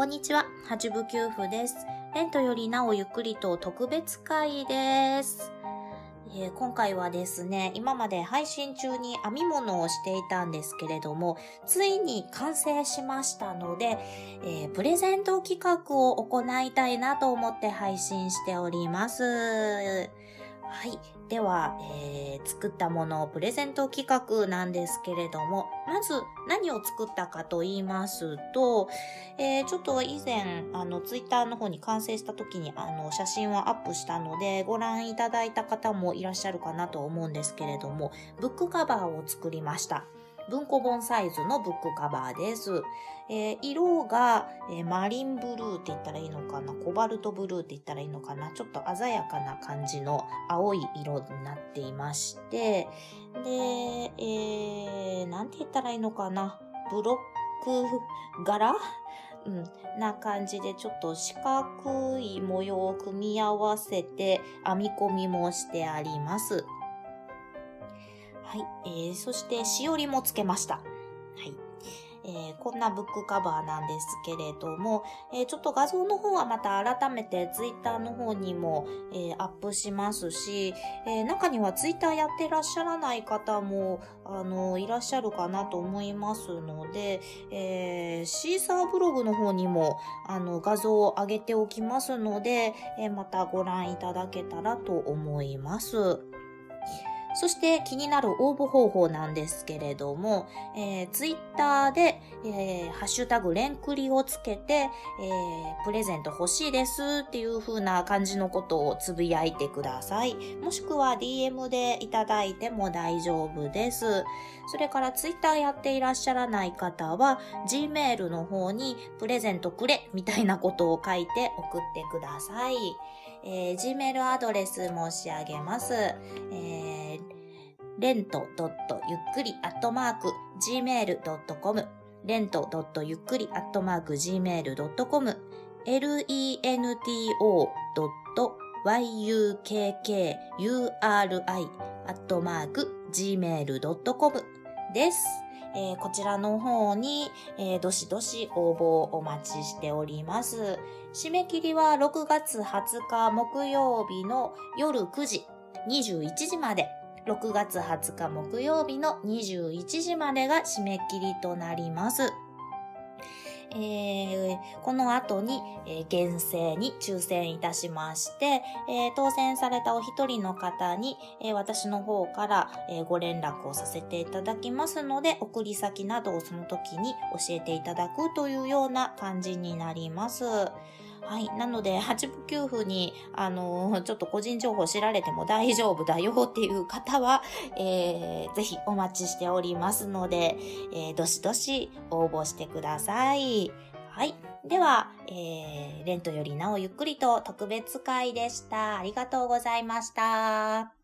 こんにちは、八部九夫です。レントよりなおゆっくりと特別会です。えー今回はですね、今まで配信中に編み物をしていたんですけれども、ついに完成しましたので、えープレゼント企画を行いたいなと思って配信しております。はい。では、えー作ったものをプレゼント企画なんですけれども、まず何を作ったかと言いますと、えーちょっと以前、あの、ツイッターの方に完成した時に、あの、写真をアップしたので、ご覧いただいた方もいらっしゃるかなと思うんですけれども、ブックカバーを作りました。文庫本サイズのブックカバーです。えー色が、えーマリンブルーって言ったらいいのかな？コバルトブルーって言ったらいいのかな？ちょっと鮮やかな感じの青い色になっていまして、で、えー、なんて言ったらいいのかな？ブロック柄？うん、な感じでちょっと四角い模様を組み合わせて編み込みもしてあります。はい、えー、そしてしおりもつけました。はい。えーこんなブックカバーなんですけれども、えーちょっと画像の方はまた改めてツイッターの方にも、えーアップしますし、え中にはツイッターやってらっしゃらない方も、あの、いらっしゃるかなと思いますので、えーシーサーブログの方にも、あの、画像を上げておきますので、えまたご覧いただけたらと思います。そして気になる応募方法なんですけれども、えー、ツイッターで、えーハッシュタグレンクリをつけて、えープレゼント欲しいですっていう風な感じのことをつぶやいてください。もしくは DM でいただいても大丈夫です。それからツイッターやっていらっしゃらない方は、Gmail の方にプレゼントくれみたいなことを書いて送ってください。えー Gmail アドレス申し上げます。えーレントゆっくりアットマーク gmail.com レントゆっくりアットマーク gmail.com lento.yukkuri アットマーク gmail.com です。えーこちらの方に、えーどしどし応募をお待ちしております。締め切りは6月20日木曜日の夜9時、21時まで。6月20日木曜日の21時までが締め切りとなります。えーこの後に、えー厳正に抽選いたしまして、えー当選されたお一人の方に、え私の方から、えご連絡をさせていただきますので、送り先などをその時に教えていただくというような感じになります。はい。なので、8分休符に、あのーちょっと個人情報知られても大丈夫だよっていう方は、えーぜひお待ちしておりますので、えーどしどし応募してください。はい。では、えーレントよりなおゆっくりと特別会でした。ありがとうございました。